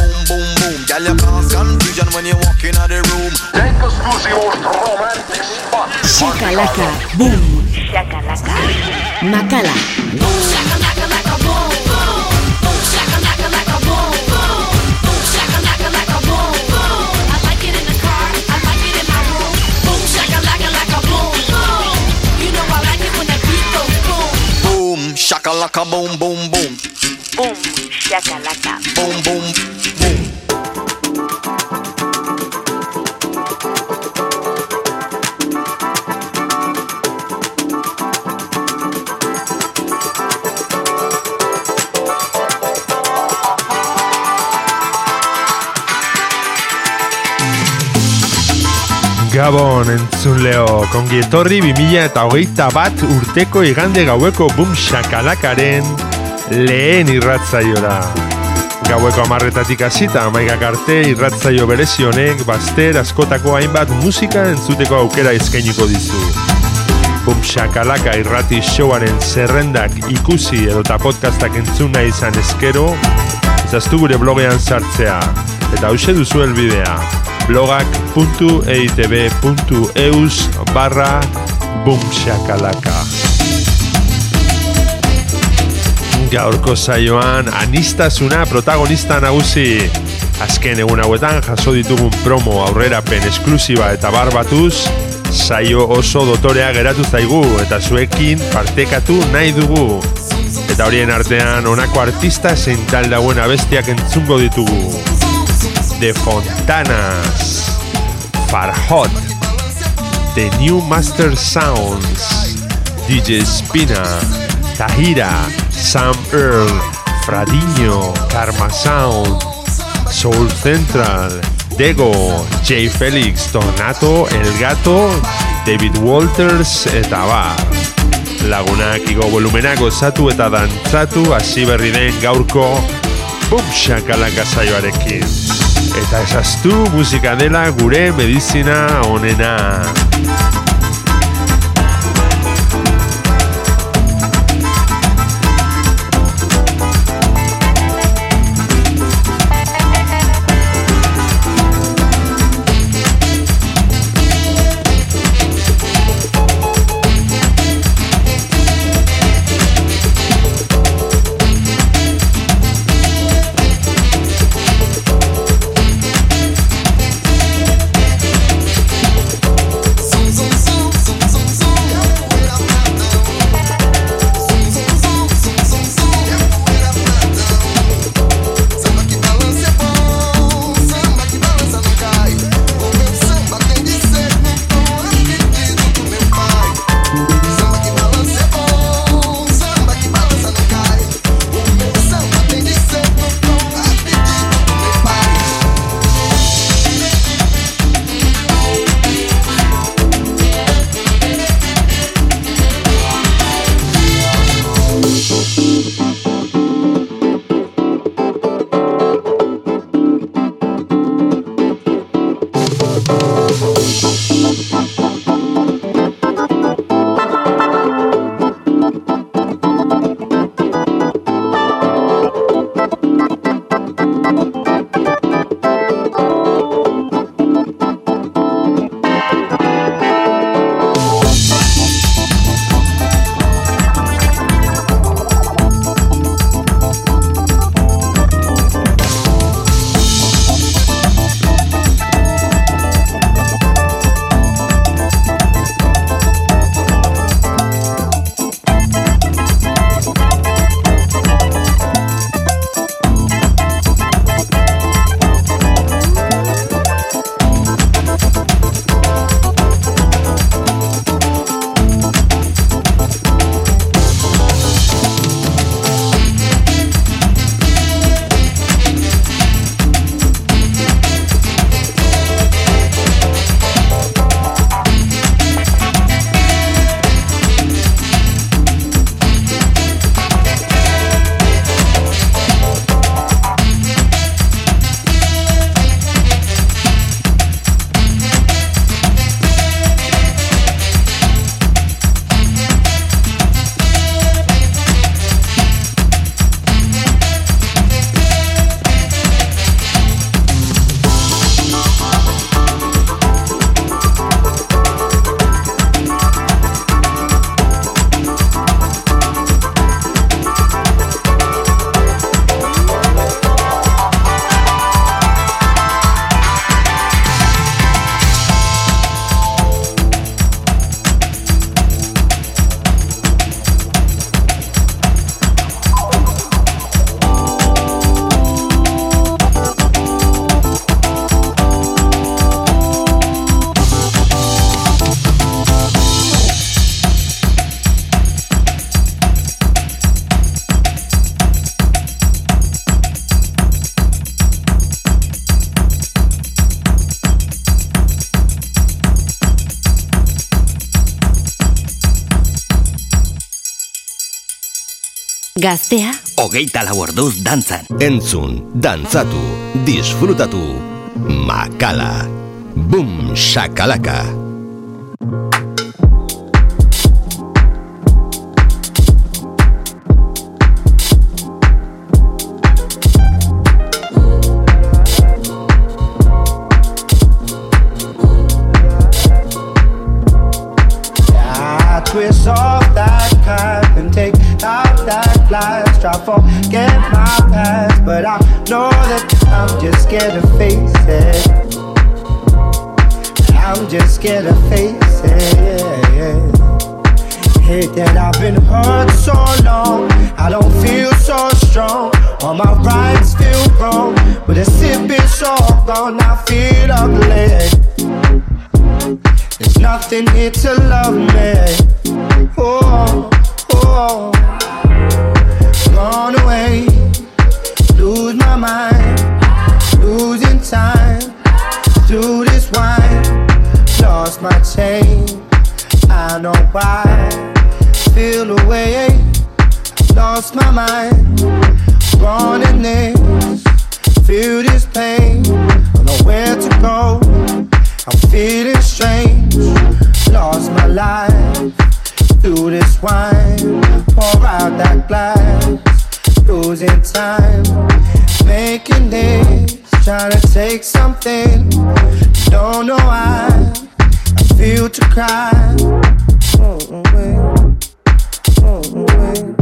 boom boom. Girl, you cause confusion when you walk in the room. Shakalaka, boom. Shakalaka. Makala. Boom, shakalaka boom boom boom. Boom, shakalaka. Boom boom boom. Gabon entzun leo, kongi etorri 2000 eta hogeita bat urteko igande gaueko bum shakalakaren lehen irratzaiora. Gaueko amarretatik hasita amaikak arte irratzaio berezi honek baster askotako hainbat musika entzuteko aukera eskainiko dizu. Bum shakalaka irrati showaren zerrendak ikusi edota podcastak entzun nahi izan eskero, ezaztu gure blogean sartzea, eta hause duzu elbidea blogak.eitb.eus barra bumshakalaka Gaurko saioan anistasuna protagonista nagusi. Azken egun hauetan jaso ditugun promo aurrerapen esklusiba eta barbatuz saio oso dotorea geratu zaigu eta zuekin partekatu nahi dugu. Eta horien artean honako artista zein tal dauen abestiak entzungo ditugu The Fontanas, Farhot, The New Master Sounds, DJ Spina, Tahira, Sam Earl, Fradinho, Karma Sound, Soul Central, Dego, J. Felix, Donato, El Gato, David Walters eta bar. Lagunak igo volumenak osatu eta dantzatu hasi berri den gaurko Bum shakalaka saioarekin. Eta esaztu musika dela gure medizina onena. Gaztea, hogeita lau orduz dantzan. Entzun, dantzatu, disfrutatu, makala. Bum, shakalaka. Feel ugly. There's nothing here to love me. Oh, oh, gone away. Lose my mind, losing time through this wine. Lost my chain, I know why. Feel away, lost my mind. In this, feel this pain. Where to go. I'm feeling strange, lost my life through this wine. Pour out that glass, losing time, making this, trying to take something. Don't know why I feel to cry. Oh, oh.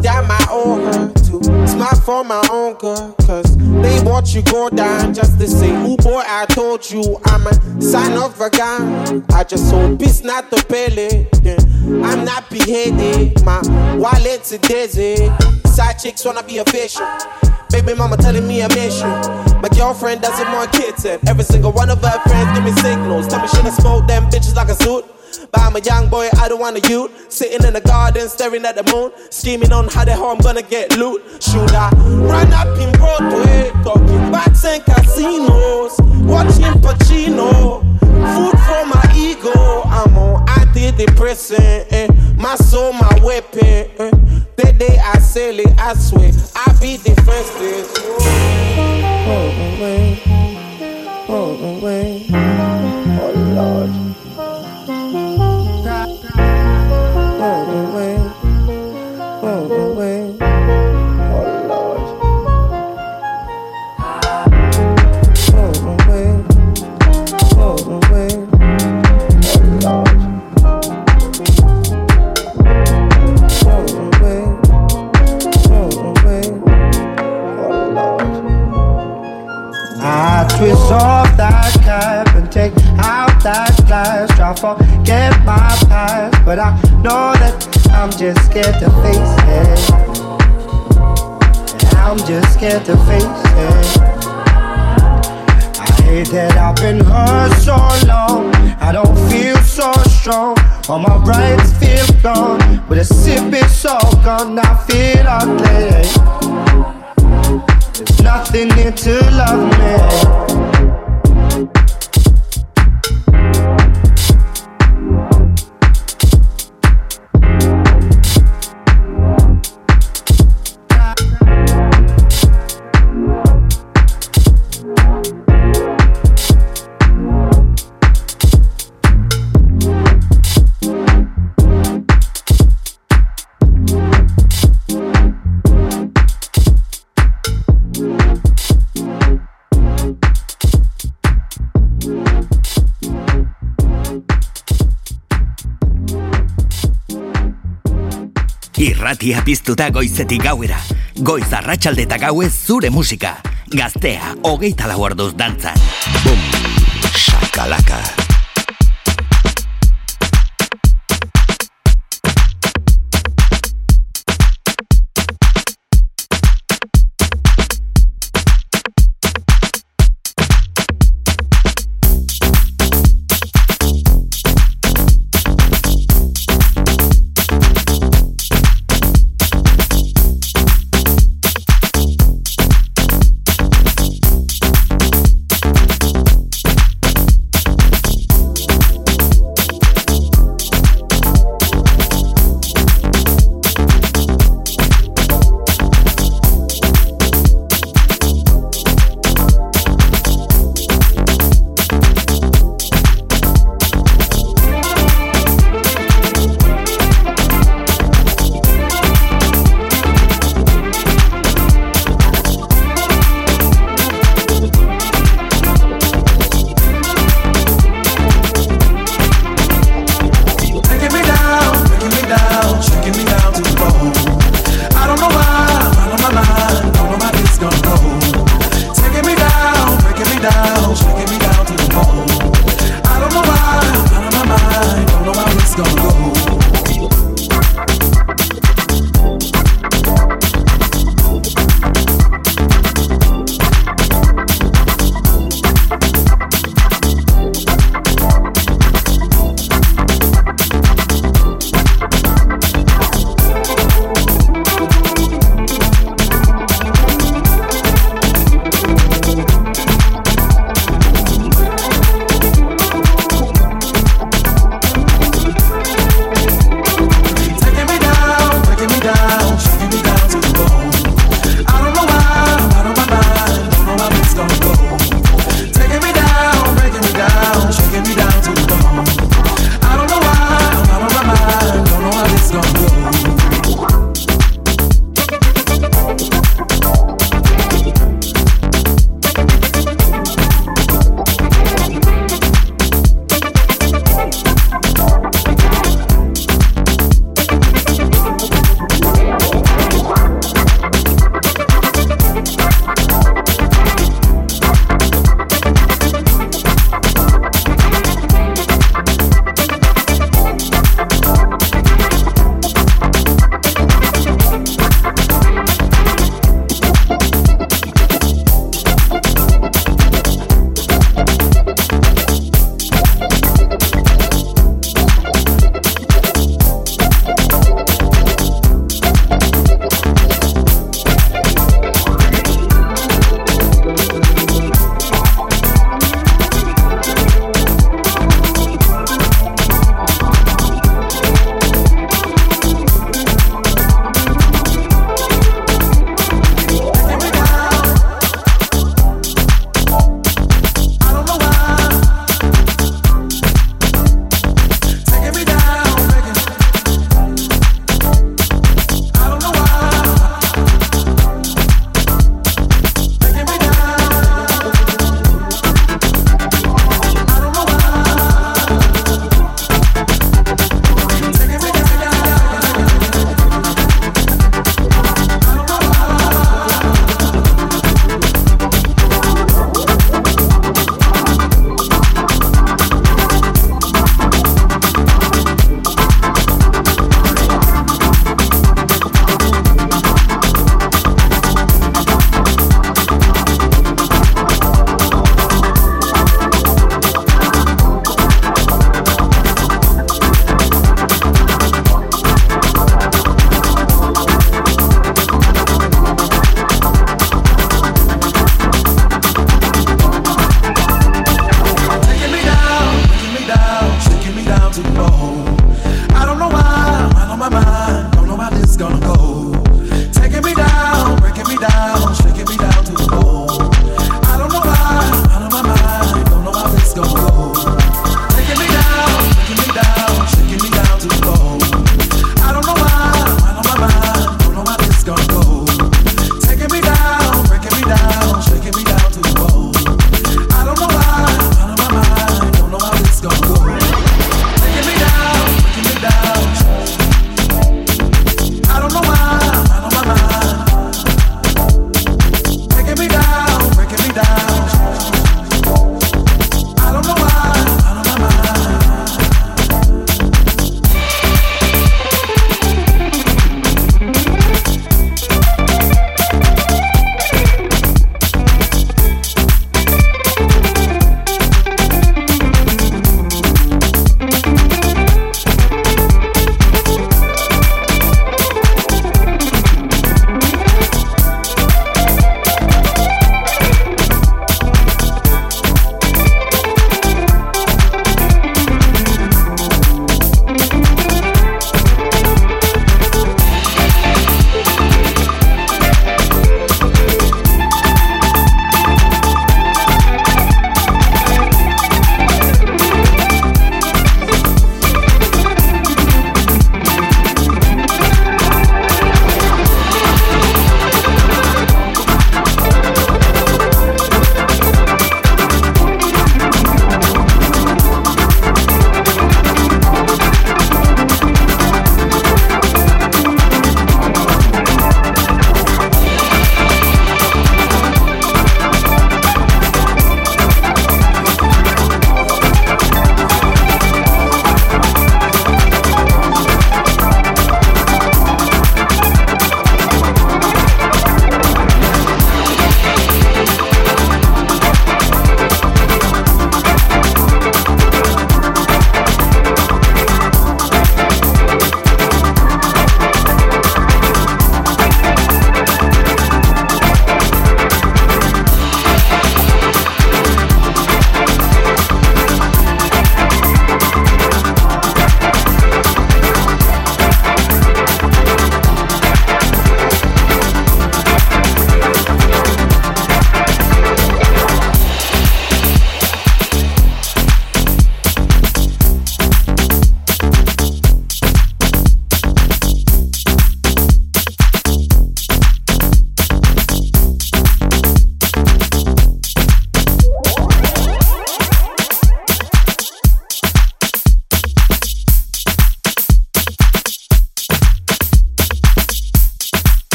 Down my own her too. Smile for my own girl, cause they watch you go down just to say, Oh boy, I told you I'm a sign of a gun. I just hope it's not the. Yeah. I'm not beheaded, my wallet's a desert. Side chicks wanna be official. Baby mama telling me a mission. My girlfriend doesn't want kids, and every single one of her friends give me signals. Tell me should I smoke them bitches like a suit. But I'm a young boy, I don't want a youth. Sitting in the garden, staring at the moon, scheming on how the hell I'm gonna get loot. Should I run up in Broadway, talking bats and casinos, watching Pacino, food for my ego. I'm on antidepressant, eh? my soul, my weapon. Eh? The day I sell it, I swear, I be defenseless. Oh, away, oh, away, oh Lord. Piztuta goizetik gauera. Goiz arratsalde eta gauez zure musika. Gaztea, hogeita lau orduz dantzan. Bum, shakalaka.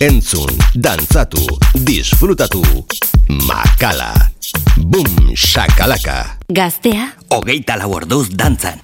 Entzun, dantzatu, disfrutatu. Makala. Bum, shakalaka. Gaztea. Hogeita lau orduz dantzan.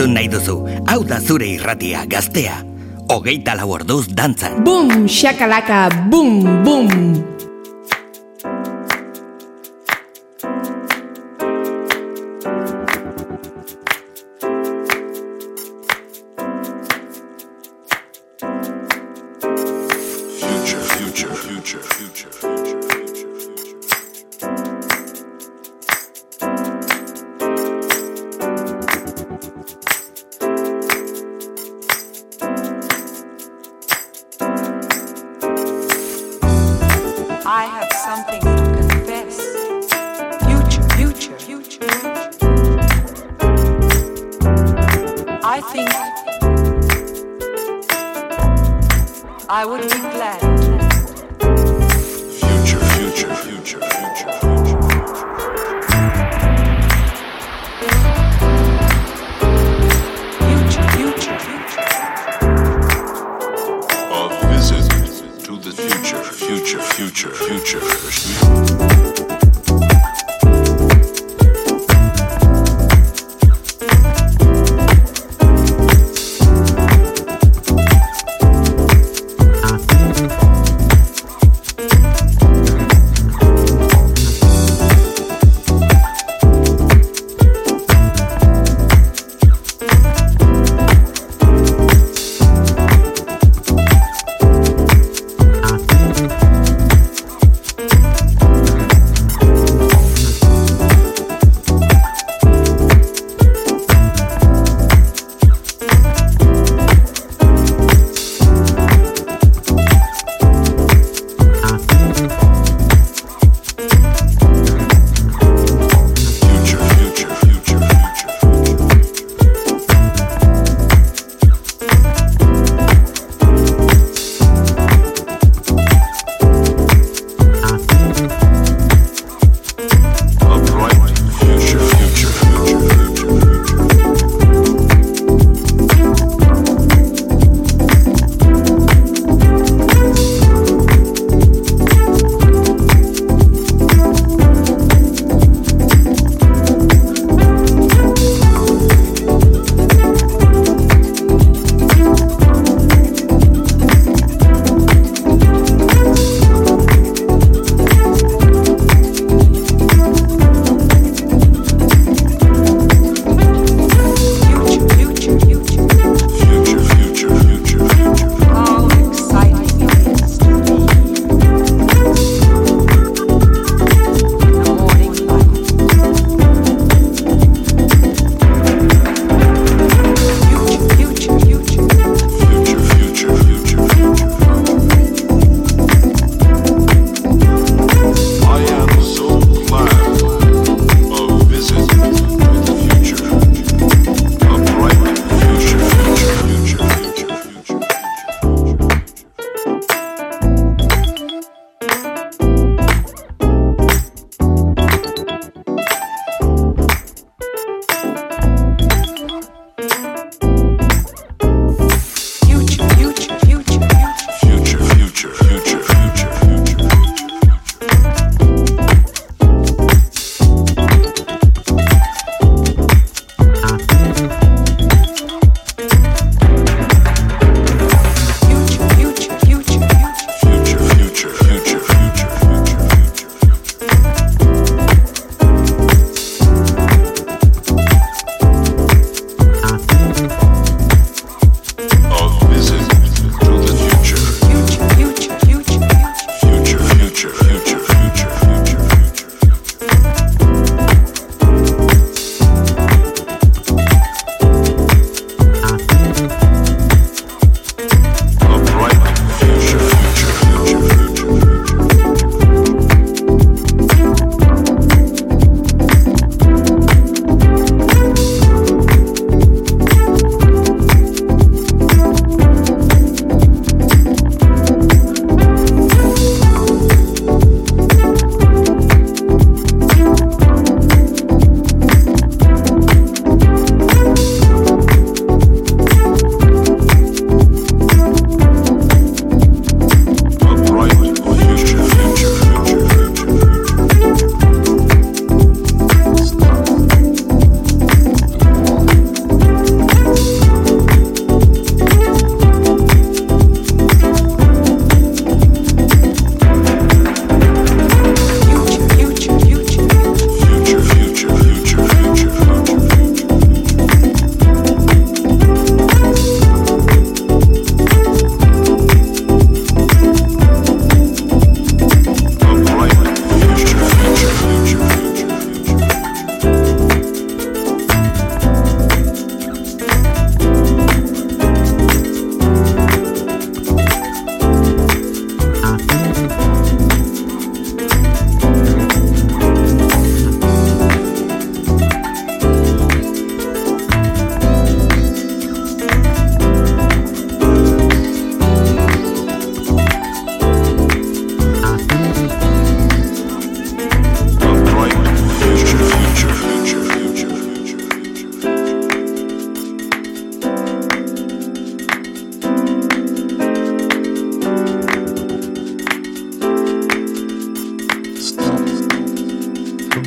entzun nahi duzu. Hau da zure irratia, gaztea. Ogeita lau orduz dantzan. Bum, shakalaka, bum, bum.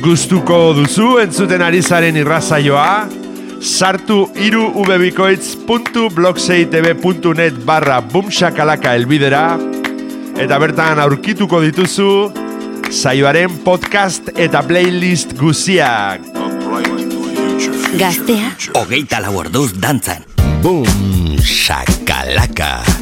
Gustuko duzu entzuten ari zaren irrazaioa, sartu iru ubebikoitz.blogseitb.net barra bumsakalaka elbidera, eta bertan aurkituko dituzu saioaren podcast eta playlist guziak. Gaztea, hogeita lau orduz dantzan. Bum, shakalaka.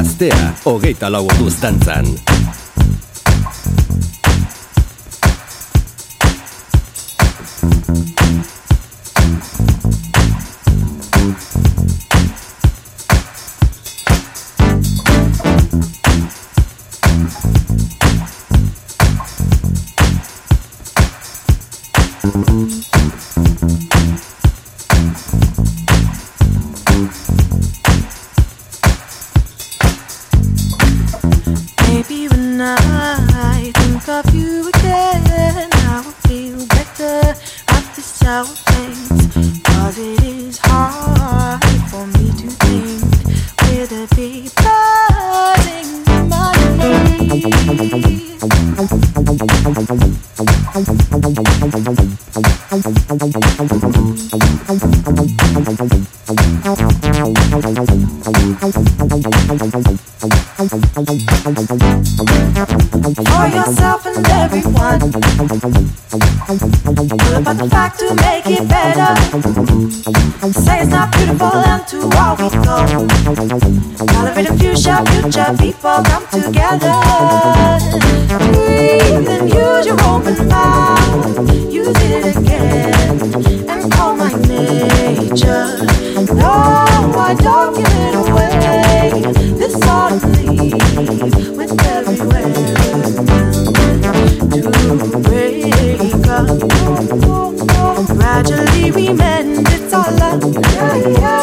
gaztea, hogeita lau orduz dantzan. Gradually we mend, it's our love. Yeah, yeah.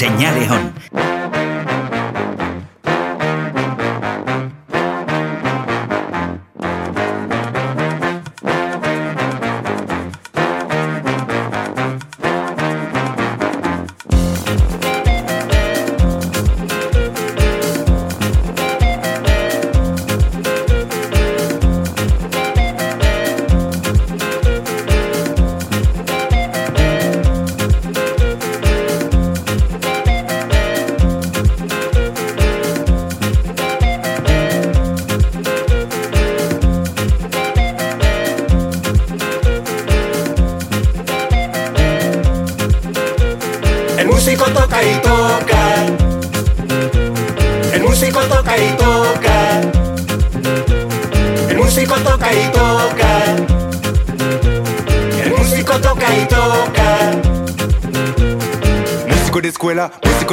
Señaleón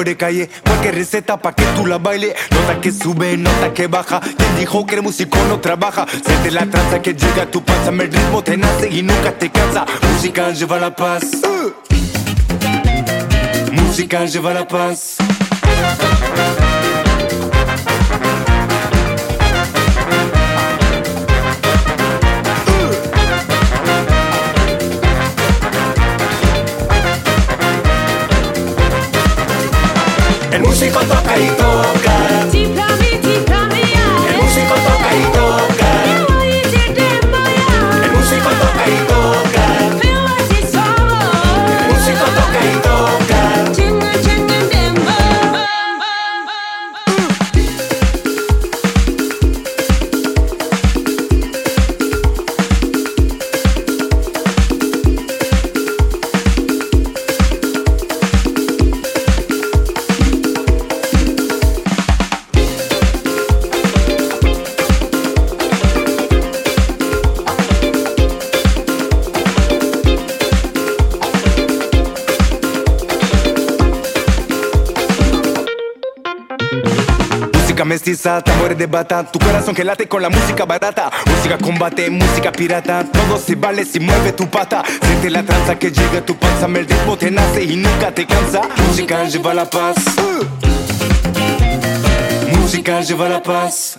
de calle. Cualquier receta pa' que tú la bailes. Nota que sube, nota que baja. Quien dijo que el músico no trabaja? Siente la tranza que llega a tu panza. El ritmo te nace y nunca te cansa. Música lleva la paz. Uh. Música lleva la paz. músico toca y toca. Chiflame, chiflame, El músico toca y toca. Mestiza, tambores de bata, tu corazón que late con la música barata, música combate, música pirata, todo se vale si mueve tu pata, siente la tranza que llega a tu panza, el ritmo te nace y nunca te cansa, música lleva la paz, música lleva la paz.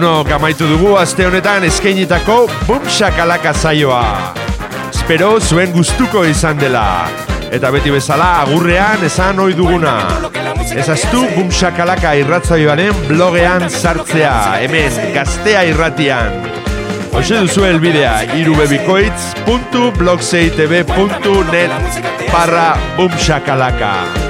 Lagunok amaitu dugu aste honetan eskainitako Bum Shakalaka saioa. Espero zuen gustuko izan dela. Eta beti bezala agurrean esan ohi duguna. Ezaztu Bum Shakalaka irratzaioaren blogean sartzea, hemen gaztea irratian. Hoxe duzu elbidea irubebikoitz.blogseitb.net barra Bum Shakalaka.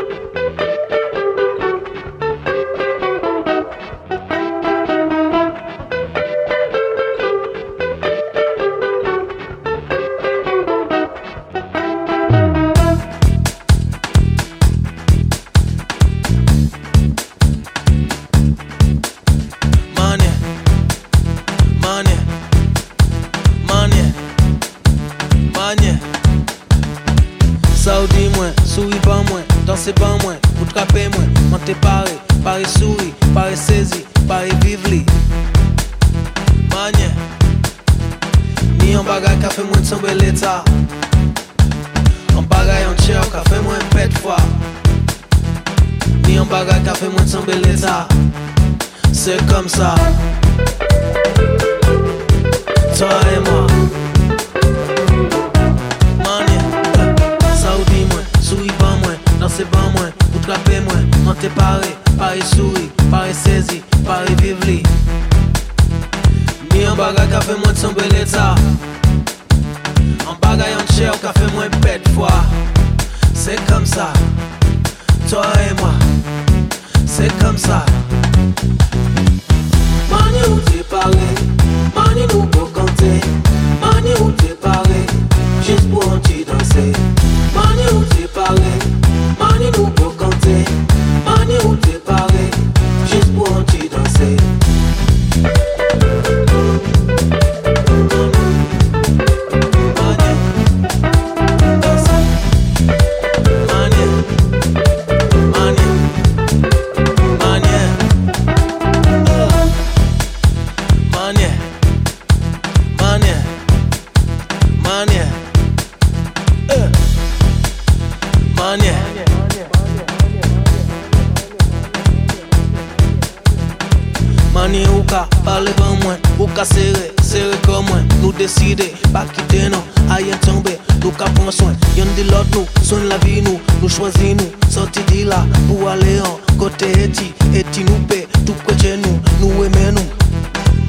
Mani ou ka pale ban mwen Ou ka sere, sere kon mwen. Nou deside, pa kite nou Ayen tombe, nou ka pon swen. Yon di lot nou, swen la vi nou Nou chwazi nou, sorti di la Pou ale an, kote eti Eti nou pe, tou kweche nou Nou eme nou,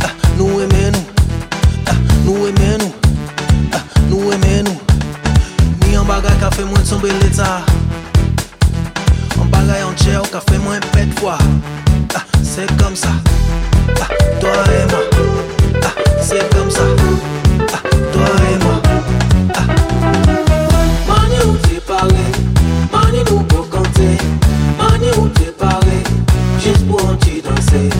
ah, nou eme nou. Ah, Nou eme nou, ah, nou eme nou. Ni an bagay ka fe mwen tombe leta. An bagay an chè ou ka fe mwen pet fwa. Ah, c'est comme ça. Ah, toi et moi, ah, c'est comme ça. Toi et moi. Mani où t'es parlé, mani nous pour compter, mani où t'es parlé, juste pour un danser.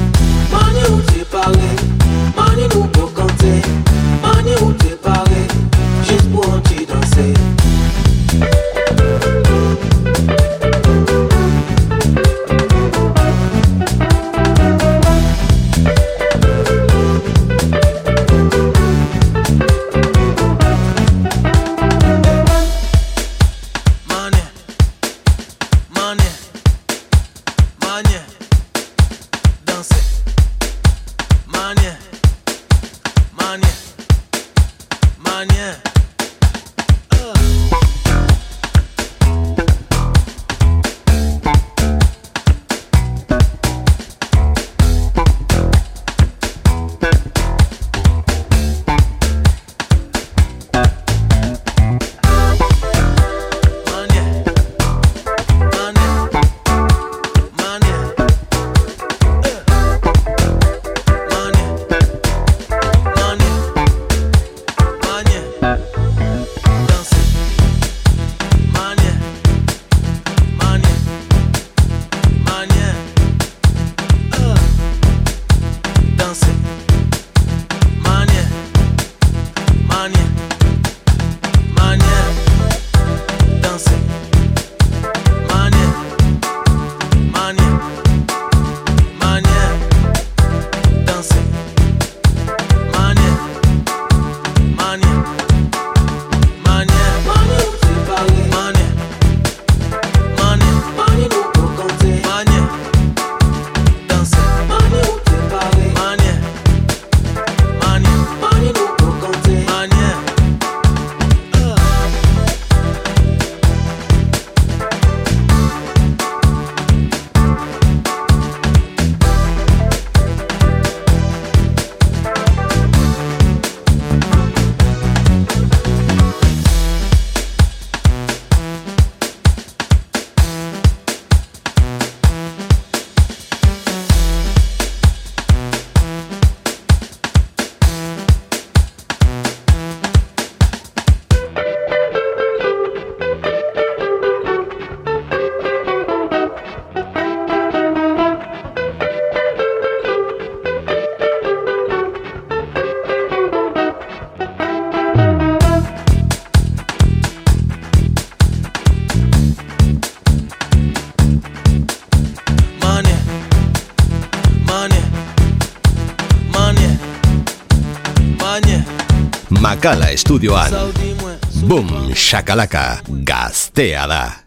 Estudioan. Boom, shakalaka, gaztea da.